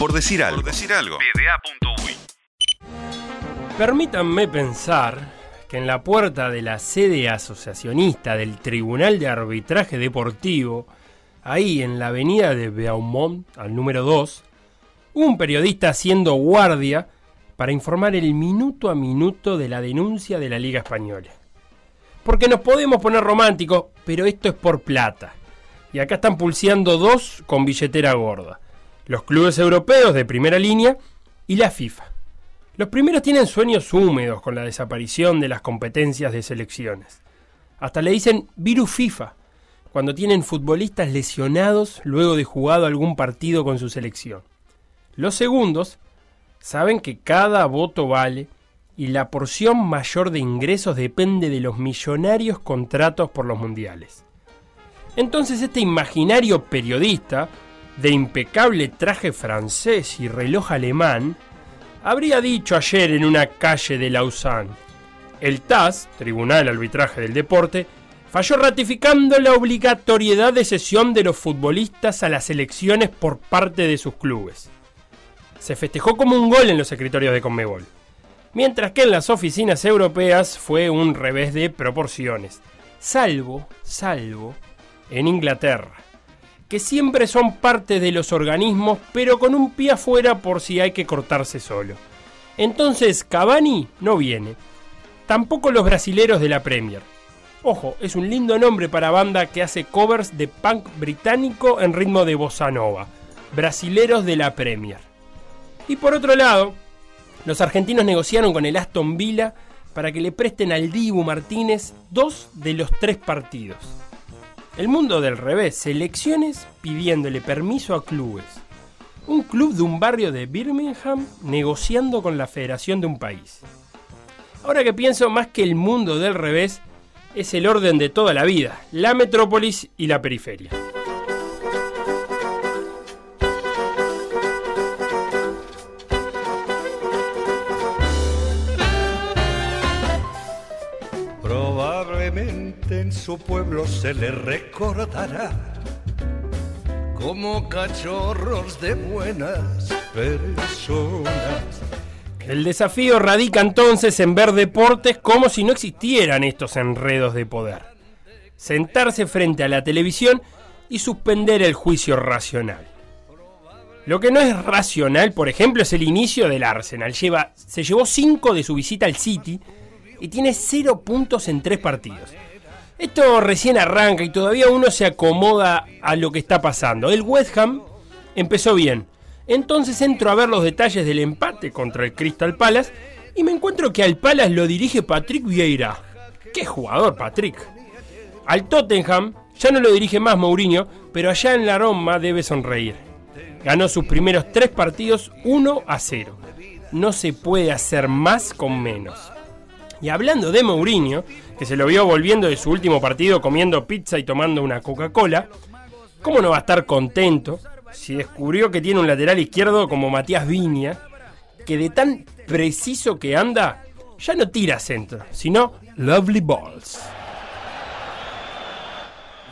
Por decir algo. Por decir algo. Permítanme pensar que en la puerta de la sede asociacionista del Tribunal de Arbitraje Deportivo, ahí en la avenida de Beaumont, al número 2, un periodista haciendo guardia para informar el minuto a minuto de la denuncia de la Liga Española. Porque nos podemos poner románticos, pero esto es por plata. Y acá están pulseando dos con billetera gorda. Los clubes europeos de primera línea y la FIFA. Los primeros tienen sueños húmedos con la desaparición de las competencias de selecciones. Hasta le dicen virus FIFA cuando tienen futbolistas lesionados luego de jugado algún partido con su selección. Los segundos saben que cada voto vale y la porción mayor de ingresos depende de los millonarios contratos por los mundiales. Entonces este imaginario periodista, de impecable traje francés y reloj alemán, habría dicho ayer en una calle de Lausanne, el TAS, Tribunal Arbitraje del Deporte, falló ratificando la obligatoriedad de cesión de los futbolistas a las elecciones por parte de sus clubes. Se festejó como un gol en los escritorios de Conmebol, mientras que en las oficinas europeas fue un revés de proporciones, salvo, salvo, en Inglaterra, que siempre son parte de los organismos, pero con un pie afuera por si hay que cortarse solo. Entonces Cavani no viene, tampoco los brasileros de la Premier. Ojo, es un lindo nombre para banda que hace covers de punk británico en ritmo de bossa nova. Brasileros de la Premier. Y por otro lado, los argentinos negociaron con el Aston Villa para que le presten al Dibu Martínez dos de los tres partidos. El mundo del revés, selecciones pidiéndole permiso a clubes. Un club de un barrio de Birmingham negociando con la federación de un país. Ahora que pienso más que el mundo del revés, es el orden de toda la vida, la metrópolis y la periferia. Su pueblo se le recordará como cachorros de buenas personas el desafío radica entonces en ver deportes como si no existieran estos enredos de poder. Sentarse frente a la televisión y suspender el juicio racional. Lo que no es racional, por ejemplo, es el inicio del Arsenal. Lleva, se llevó 5 de su visita al City y tiene 0 puntos en 3 partidos. Esto recién arranca y todavía uno se acomoda a lo que está pasando. El West Ham empezó bien, entonces entro a ver los detalles del empate contra el Crystal Palace y me encuentro que al Palace lo dirige Patrick Vieira. ¡Qué jugador, Patrick! Al Tottenham ya no lo dirige más Mourinho, pero allá en la Roma debe sonreír. Ganó sus primeros tres partidos 1 a 0. No se puede hacer más con menos. Y hablando de Mourinho, que se lo vio volviendo de su último partido comiendo pizza y tomando una Coca-Cola, ¿cómo no va a estar contento si descubrió que tiene un lateral izquierdo como Matías Viña, que de tan preciso que anda, ya no tira centro, sino lovely balls.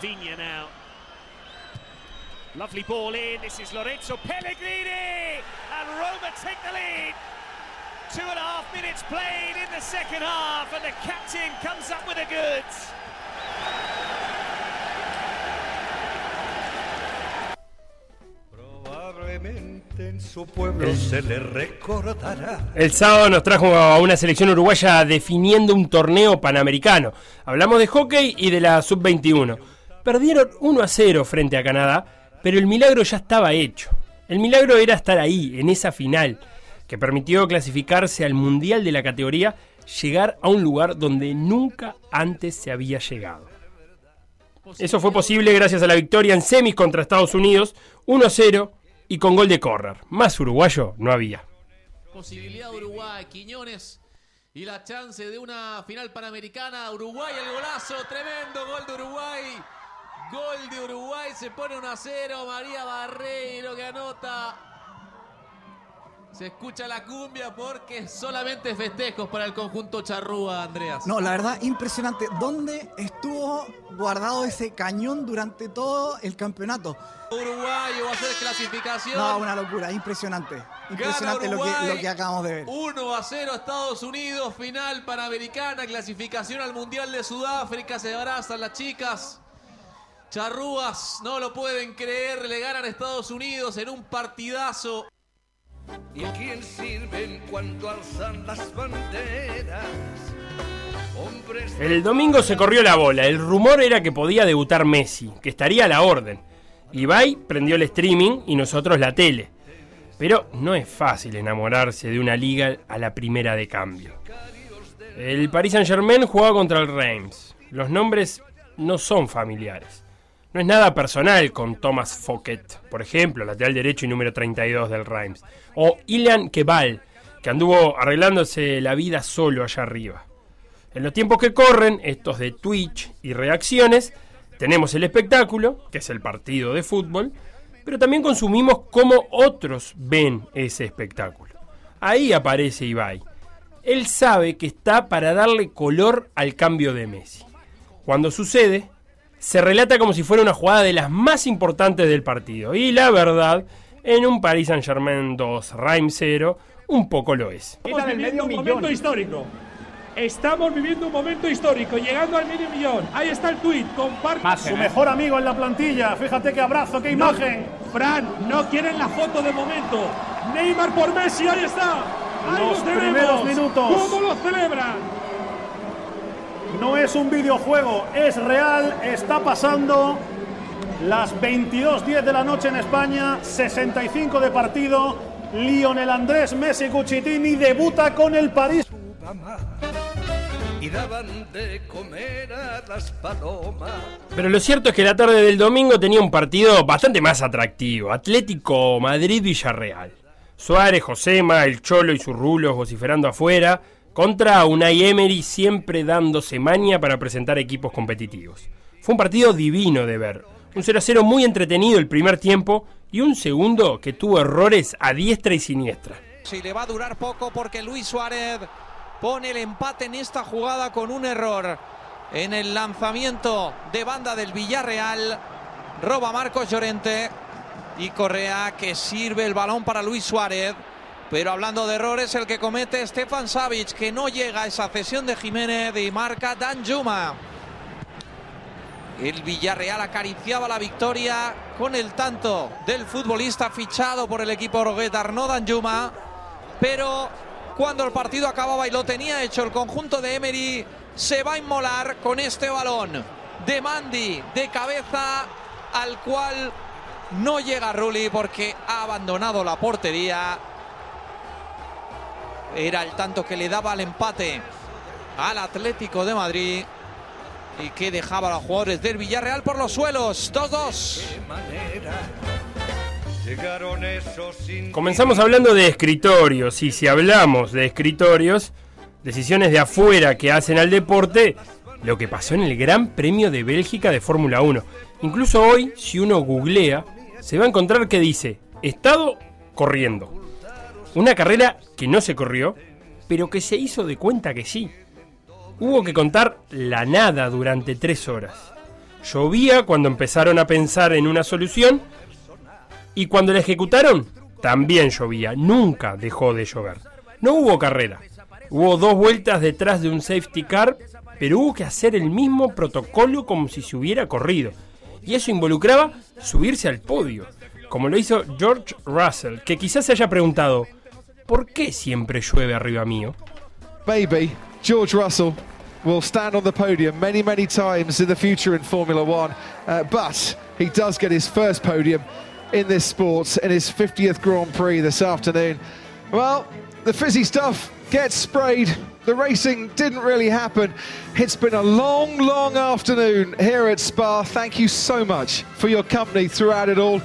Viña now. Lovely ball in. This is Lorenzo Pellegrini. And Roma take the lead. Two and a half minutes played in the second half. And the captain comes up with the goods. en su pueblo se le recordará. El sábado nos trajo a una selección uruguaya definiendo un torneo panamericano. Hablamos de hockey y de la sub-21. Perdieron 1 a 0 frente a Canadá, pero el milagro ya estaba hecho. El milagro era estar ahí, en esa final, que permitió clasificarse al Mundial de la categoría, llegar a un lugar donde nunca antes se había llegado. Eso fue posible gracias a la victoria en semis contra Estados Unidos, 1 a 0 y con gol de Correr. Más uruguayo no había. Posibilidad de Uruguay, Quiñones y la chance de una final panamericana. Uruguay, el golazo, tremendo gol de Uruguay. Gol de Uruguay, se pone 1 a 0. María Barreiro que anota. Se escucha la cumbia porque solamente festejos para el conjunto charrúa, Andreas. No, la verdad, impresionante. ¿Dónde estuvo guardado ese cañón durante todo el campeonato? Uruguayo va a hacer clasificación. No, una locura, impresionante. Impresionante lo que, lo que acabamos de ver. 1 a 0 Estados Unidos, final panamericana, clasificación al Mundial de Sudáfrica, se abrazan las chicas. Charrúas, no lo pueden creer, le ganan a Estados Unidos en un partidazo. El domingo se corrió la bola. El rumor era que podía debutar Messi, que estaría a la orden. Ibai prendió el streaming y nosotros la tele. Pero no es fácil enamorarse de una liga a la primera de cambio. El Paris Saint-Germain jugaba contra el Reims. Los nombres no son familiares. No es nada personal con Thomas Fouquet, por ejemplo, lateral derecho y número 32 del Reims. O Ilian Kebal, que anduvo arreglándose la vida solo allá arriba. En los tiempos que corren, estos de Twitch y reacciones, tenemos el espectáculo, que es el partido de fútbol, pero también consumimos cómo otros ven ese espectáculo. Ahí aparece Ibai. Él sabe que está para darle color al cambio de Messi. Cuando sucede, se relata como si fuera una jugada de las más importantes del partido. Y la verdad, en un Paris Saint-Germain 2, Reims 0, un poco lo es. Estamos viviendo un momento histórico. Estamos viviendo un momento histórico, llegando al medio millón. Ahí está el tuit, comparte. Su mejor amigo en la plantilla. Fíjate qué abrazo, qué imagen. Fran, no quieren la foto de momento. Neymar por Messi, ahí está. Ahí Los lo tenemos. primeros minutos. ¿Cómo lo celebran? No es un videojuego, es real, está pasando. Las 22.10 de la noche en España, 65 de partido. Lionel Andrés Messi Cuchitini debuta con el París. y daban de comer a las palomas. Pero lo cierto es que la tarde del domingo tenía un partido bastante más atractivo. Atlético Madrid-Villarreal. Suárez, Josema, el Cholo y sus rulos vociferando afuera. Contra Unai Emery siempre dándose maña para presentar equipos competitivos. Fue un partido divino de ver. Un 0-0 muy entretenido el primer tiempo y un segundo que tuvo errores a diestra y siniestra. Si le va a durar poco porque Luis Suárez pone el empate en esta jugada con un error en el lanzamiento de banda del Villarreal. Roba Marcos Llorente y Correa que sirve el balón para Luis Suárez. Pero hablando de errores, el que comete Stefan Savic, que no llega a esa cesión de Jiménez y marca Dan Juma. El Villarreal acariciaba la victoria con el tanto del futbolista fichado por el equipo Rogueta, Arnaud Danjuma. Pero cuando el partido acababa y lo tenía hecho el conjunto de Emery, se va a inmolar con este balón de Mandy de cabeza al cual no llega Rulli porque ha abandonado la portería. Era el tanto que le daba el empate al Atlético de Madrid y que dejaba a los jugadores del Villarreal por los suelos. 2-2. Qué manera llegaron esos Comenzamos hablando de escritorios y si hablamos de escritorios, decisiones de afuera que hacen al deporte, lo que pasó en el Gran Premio de Bélgica de Fórmula 1. Incluso hoy, si uno googlea, se va a encontrar que dice, estado corriendo. Una carrera que no se corrió, pero que se hizo de cuenta que sí. Hubo que contar la nada durante tres horas. Llovía cuando empezaron a pensar en una solución y cuando la ejecutaron, también llovía. Nunca dejó de llover. No hubo carrera. Hubo dos vueltas detrás de un safety car, pero hubo que hacer el mismo protocolo como si se hubiera corrido. Y eso involucraba subirse al podio, como lo hizo George Russell, que quizás se haya preguntado, ¿por qué siempre llueve arriba mío? maybe George Russell will stand on the podium many, many times in the future in Formula One. Uh, but he does get his first podium in this sport in his 50th Grand Prix this afternoon. Well, the fizzy stuff gets sprayed. The racing didn't really happen. It's been a long, long afternoon here at Spa. Thank you so much for your company throughout it all.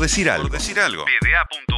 Decir algo. Por decir algo. PDA.uy